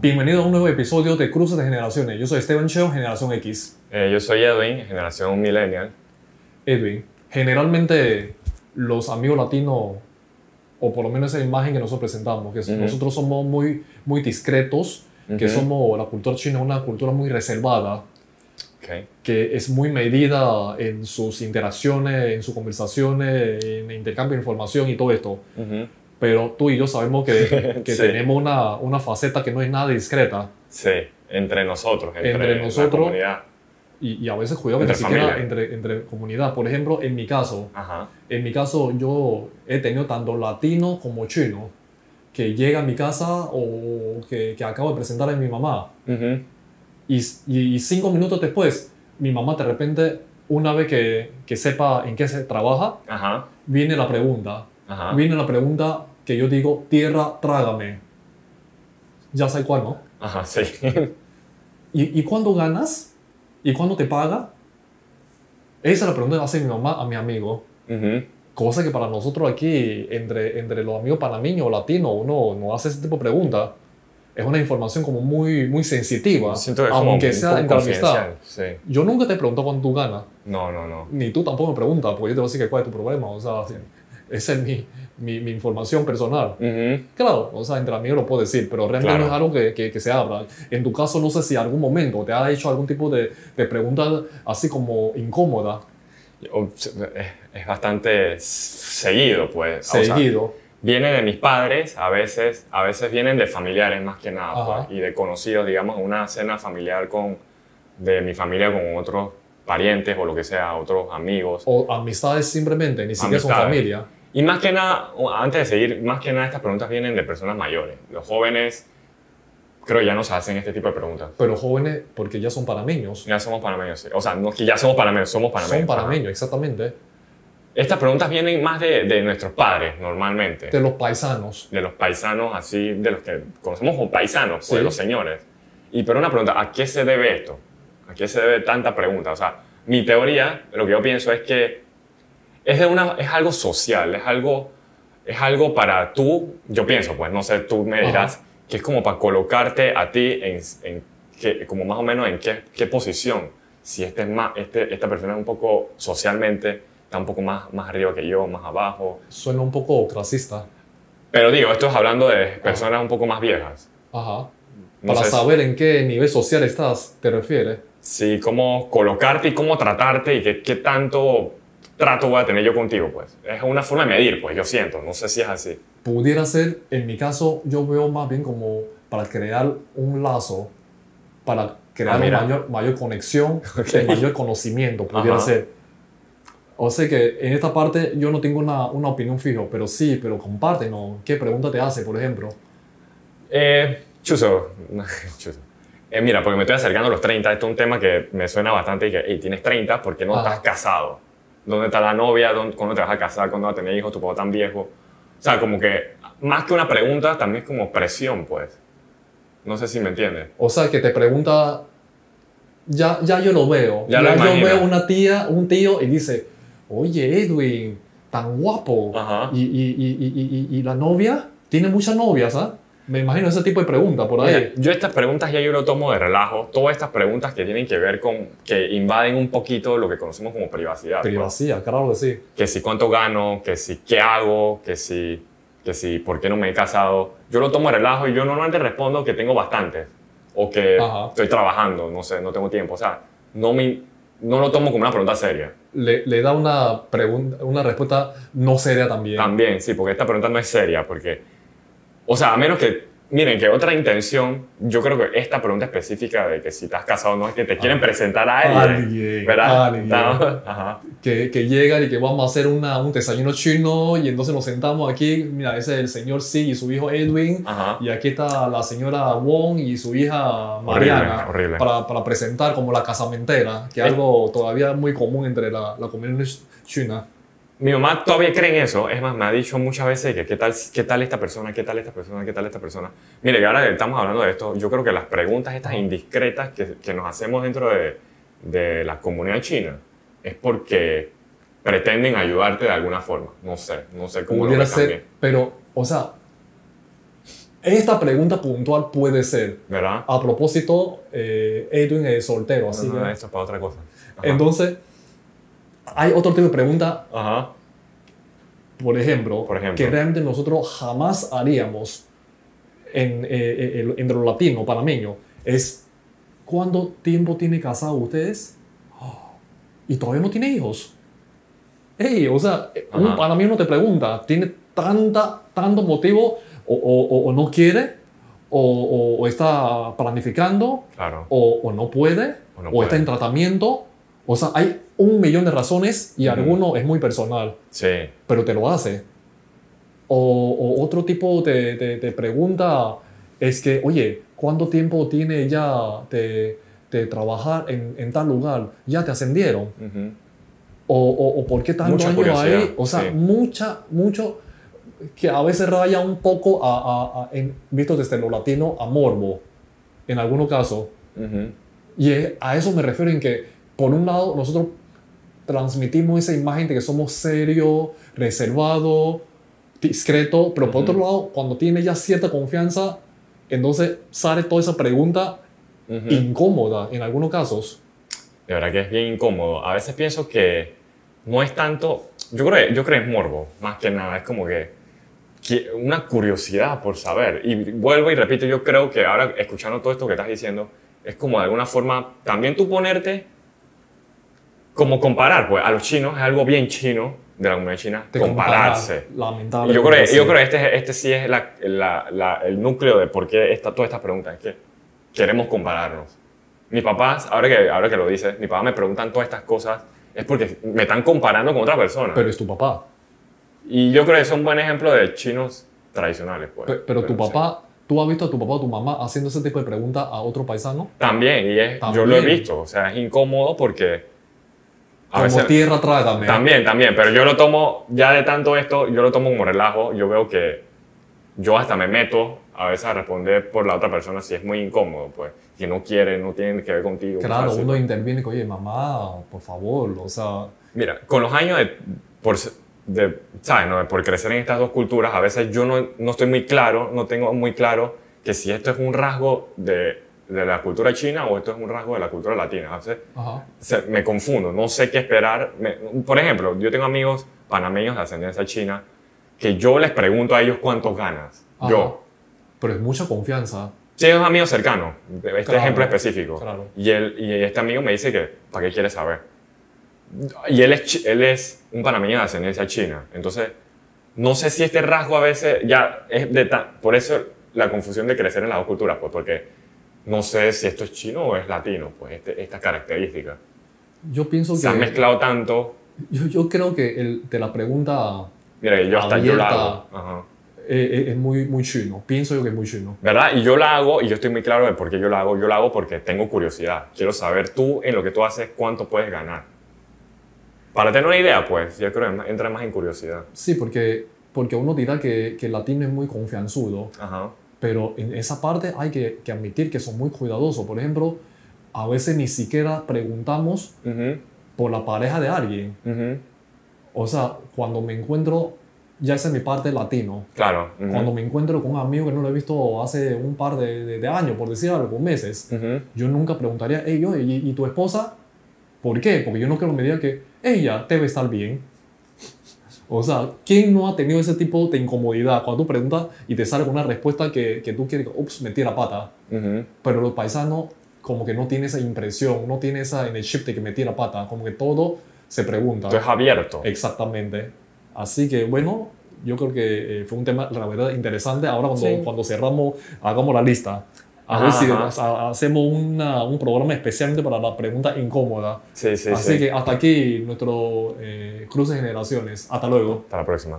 Bienvenido a un nuevo episodio de Cruces de Generaciones. Yo soy Esteban Cheo, Generación X. Eh, yo soy Edwin, generación millennial. Edwin, generalmente los amigos latinos, o por lo menos esa imagen que nosotros presentamos, que Ujú. nosotros somos muy, muy discretos, que Ujú. somos, la cultura china es una cultura muy reservada, Ok. que es muy medida en sus interacciones, en sus conversaciones, en el intercambio de información y todo esto. Ujú. Pero tú y yo sabemos que, que Sí. tenemos una, una faceta que no es nada discreta. Sí, entre nosotros, entre, Entre la nosotros. comunidad. Y, y a veces cuidado que ni siquiera entre, entre comunidad. Por ejemplo, en mi caso, Ajá. en mi caso yo he tenido tanto latino como chino que llega a mi casa o que, que acabo de presentar a mi mamá. Ujú. Y, y, y cinco minutos después, mi mamá de repente, una vez que, que sepa en qué se trabaja, Ajá. viene la pregunta. Ajá. Viene la pregunta que yo digo, tierra, trágame. Ya sé cuál, ¿no? Ajá, sí. ¿Y, ¿Y cuándo ganas? ¿Y cuándo te paga? Esa es la pregunta que hace mi mamá a mi amigo. Ujú. Cosa que para nosotros aquí, entre, entre los amigos panameños o latinos, uno no hace ese tipo de preguntas. Es una información como muy, muy sensitiva, aunque un sea entre amistad. Sí. Yo nunca te pregunto cuánto tú ganas, No, no, no. ni tú tampoco me preguntas, porque yo te voy a decir que cuál es tu problema. O sea, esa es mi, mi, mi información personal. Ujú. Claro, o sea, entre amigos lo puedo decir, pero realmente Claro. no es algo que, que, que se habla. En tu caso, no sé si algún momento te ha hecho algún tipo de, de pregunta así como incómoda, Es, bastante seguido, pues. O sea, seguido. viene de mis padres, a veces, a veces vienen de familiares más que nada, pues, y de conocidos, digamos, una cena familiar con, de mi familia con otros parientes o lo que sea, otros amigos. O amistades simplemente, ni siquiera son Amistades. familia. Y más que nada, o antes de seguir, más que nada estas preguntas vienen de personas mayores. Los jóvenes, creo ya no se hacen este tipo de preguntas. Pero jóvenes, porque ya son panameños. Ya somos panameños, sí. o sea, no que ya somos panameños, somos panameños. Son panameños, exactamente. Estas preguntas vienen más de, de nuestros padres, normalmente. De los paisanos. de los paisanos así, de los que conocemos como paisanos, pues, Sí. los señores. Y pero una pregunta, ¿a qué se debe esto? ¿A qué se debe tanta pregunta? O sea, mi teoría, lo que yo pienso es que es, de una, es algo social, es algo, es algo para tú, yo pienso, pues no sé, tú me dirás, que es como para colocarte a ti en, en qué- como más o menos en qué, qué posición. Si este es más, este, esta persona es un poco socialmente, está un poco más, más arriba que yo, más abajo. Suena un poco clasista. Pero digo, esto es hablando de personas un poco más viejas. Ajá. No Para saber en qué nivel social estás, te refieres. si cómo colocarte y cómo tratarte y qué, qué tanto trato voy a tener yo contigo, pues. Es una forma de medir, pues, yo siento. No sé si es así. Pudiera ser, en mi caso, yo veo más bien como para crear un lazo, para crear Ah, una mayor, mayor conexión, Ok. de mayor conocimiento, pudiera Ajá. ser. O sea que en esta parte yo no tengo una, una opinión fija, pero sí, pero compártenos. ¿Qué pregunta te hace, por ejemplo? Eh, Chuso. Chuso. Eh, mira, porque me estoy acercando a los 30. Esto es un tema que me suena bastante y que, hey, tienes 30, ¿por qué no Ajá. estás casado? ¿Dónde está la novia? ¿Dónde, ¿Cuándo te vas a casar? ¿Cuándo vas a tener hijos? ¿Tu papá tan viejo? O sea, como que más que una pregunta, también es como presión, pues. No sé si me entiendes. O sea, que te pregunta, ya, ya yo lo veo. Ya lo yo veo una tía, un tío y dice, oye, Edwin, tan guapo. Ajá. Y, y, y, y, la novia, tiene muchas novias, ¿ah? Me imagino ese tipo de pregunta por ahí. Mira, yo estas preguntas ya yo lo tomo de relajo. Todas estas preguntas que tienen que ver con, que invaden un poquito lo que conocemos como privacidad. pues. Privacidad, claro que sí. Que si cuánto gano, que si qué hago, que si, que si por qué no me he casado. Yo lo tomo de relajo y yo normalmente respondo que tengo bastantes. O que Ajá. estoy trabajando, no sé, no tengo tiempo. O sea, no, me, no lo tomo como una pregunta seria. Le, le da una, pregunta, una respuesta no seria también. También, sí, porque esta pregunta no es seria, porque, o sea, a menos que, miren, que otra intención, yo creo que esta pregunta específica de que si estás casado no es que te quieren presentar a alguien, Alguien, ¿verdad? alguien. No, Ajá. Que, que llegan y que vamos a hacer una, un desayuno chino y entonces nos sentamos aquí. Mira, ese es el señor Sí y su hijo Edwin. Ajá. Y aquí está la señora Wong y su hija Mariana. horrible. Para, para presentar como la casamentera, que es Eh. algo todavía muy común entre la, la comunidad china. Mi mamá todavía cree en eso. Es más, me ha dicho muchas veces que qué tal, qué tal esta persona, qué tal esta persona, qué tal esta persona. Mire, que ahora que estamos hablando de esto, yo creo que las preguntas estas indiscretas que, que nos hacemos dentro de, de la comunidad china es porque pretenden ayudarte de alguna forma. No sé, no sé cómo lo ser, pero, o sea, esta pregunta puntual puede ser. ¿Verdad? A propósito, eh, Edwin es soltero, así no, que... esto es para otra cosa. Ajá. Entonces, hay otro tipo de pregunta, Ajá. por ejemplo, Por ejemplo. que realmente nosotros jamás haríamos en, eh, eh, entre los latinos, panameños, es ¿cuánto tiempo tiene casado ustedes? Oh, y todavía no tiene hijos. Ey, o sea, un Ajá. panameño te pregunta, ¿tiene tanta, tanto motivo o, o- o- no quiere? O, o- está planificando? Claro. o, no puede, O o, no puede. está en tratamiento. O sea, hay un millón de razones y Ujú. alguno es muy personal, Sí. pero te lo hace. O, o otro tipo de, de- de pregunta es que, oye, ¿cuánto tiempo tiene ya de, de trabajar en, en tal lugar? ¿Ya te ascendieron? Ujú. O, o, o por qué tanto Mucha año ahí? O sea, sí. mucha, mucho que a veces raya un poco a, a- a- en- visto desde lo latino a morbo, en algunos casos. Ujú. Y es- a eso me refiero en que, por un lado, nosotros transmitimos esa imagen de que somos serios, reservados, discretos, pero por Ujú. otro lado, cuando tiene ya cierta confianza, entonces sale toda esa pregunta Ujú. incómoda en algunos casos. De verdad que es bien incómodo. A veces pienso que no es tanto. Yo creo, yo creo que es morbo, más que nada. Es como que, que una curiosidad por saber. Y vuelvo y repito, yo creo que ahora, escuchando todo esto que estás diciendo, es como de alguna forma también tú ponerte. Como comparar, pues a los chinos es algo bien chino de la comunidad china, de compararse. comparar, Y Lamentablemente. yo creo, yo creo que este, este sí es la- la- la- el núcleo de por qué está toda esta pregunta. Es que queremos compararnos. Mis papás, ahora que, ahora que lo dices, mis papás me preguntan todas estas cosas, es porque me están comparando con otra persona. Pero es tu papá. y yo creo que es un buen ejemplo de chinos tradicionales. Pues. Pe- Pero, tu papá, ¿tú has visto a tu papá o tu mamá haciendo ese tipo de preguntas a otro paisano? También, y es, yo lo he También. visto. O sea, es incómodo porque... Como veces, tierra trágame. También, también, pero yo lo tomo, ya de tanto esto, yo lo tomo como relajo. Yo veo que yo hasta me meto a veces a responder por la otra persona si es muy incómodo, pues, que no quiere, no tiene que ver contigo. Claro, así. uno interviene oye, mamá, por favor, o sea, Mira, con los años de, por, de, ¿sabes? No? por crecer en estas dos culturas, a veces yo no, no estoy muy claro, no tengo muy claro que si esto es un rasgo de, de la cultura china o esto es un rasgo de la cultura latina. Se- me confundo, no sé qué esperar. Me- por ejemplo, yo tengo amigos panameños de ascendencia china que yo les pregunto a ellos cuántos ganas. Ajá. Yo. Pero es mucha confianza. Sí, es un amigo cercano, este Claro, ejemplo específico. claro. Y, él, y este amigo me dice que, ¿para qué quiere saber? Y él es, él es un panameño de ascendencia china. Entonces, no sé si este rasgo a veces ya es de ta- Por eso la confusión de crecer en las dos culturas, pues porque no sé si esto es chino o es latino, pues este, esta característica. Yo pienso que. Se han mezclado tanto. Yo, yo creo que el, de la pregunta Mira, yo hasta yo la Abierta. hago. Ajá. eh, eh, es muy, muy chino. Pienso yo que es muy chino. ¿Verdad? Y yo la hago, y yo estoy muy claro de por qué yo la hago. Yo la hago porque tengo curiosidad. Quiero saber tú, en lo que tú haces, cuánto puedes ganar. Para tener una idea, pues, yo creo que entra más en curiosidad. Sí, porque, porque uno dirá que, que el latino es muy confianzudo, Ajá. Pero en esa parte hay que, que admitir que son muy cuidadosos. Por ejemplo, a veces ni siquiera preguntamos Ujú, por la pareja de alguien. ujú. O sea, cuando me encuentro, ya esa es mi parte latino. Claro. ujú, Cuando me encuentro con un amigo que no lo he visto hace un par de, de- de años, por decir algo, meses, yo nunca preguntaría, hey, yo, ¿y, y tu esposa? ¿Por qué? Porque yo no quiero que me diga que ella debe estar bien. O sea, ¿quién no ha tenido ese tipo de incomodidad cuando tú preguntas y te sale con una respuesta que, que tú quieres, ups, metí la pata? Ujú. Pero los paisanos como que no tiene esa impresión, no tiene esa en el chip de que metí la pata, como que todo se pregunta. Es abierto. Exactamente. Así que bueno, yo creo que eh, fue un tema, la verdad, interesante. Ahora cuando, Sí. cuando cerramos, hagamos la lista. A Ajá, ver si ajá. ha- hacemos una- un programa especialmente para la pregunta incómoda. Sí, sí, Así sí. que hasta aquí nuestro eh, cruce de generaciones. Hasta luego. Hasta la próxima.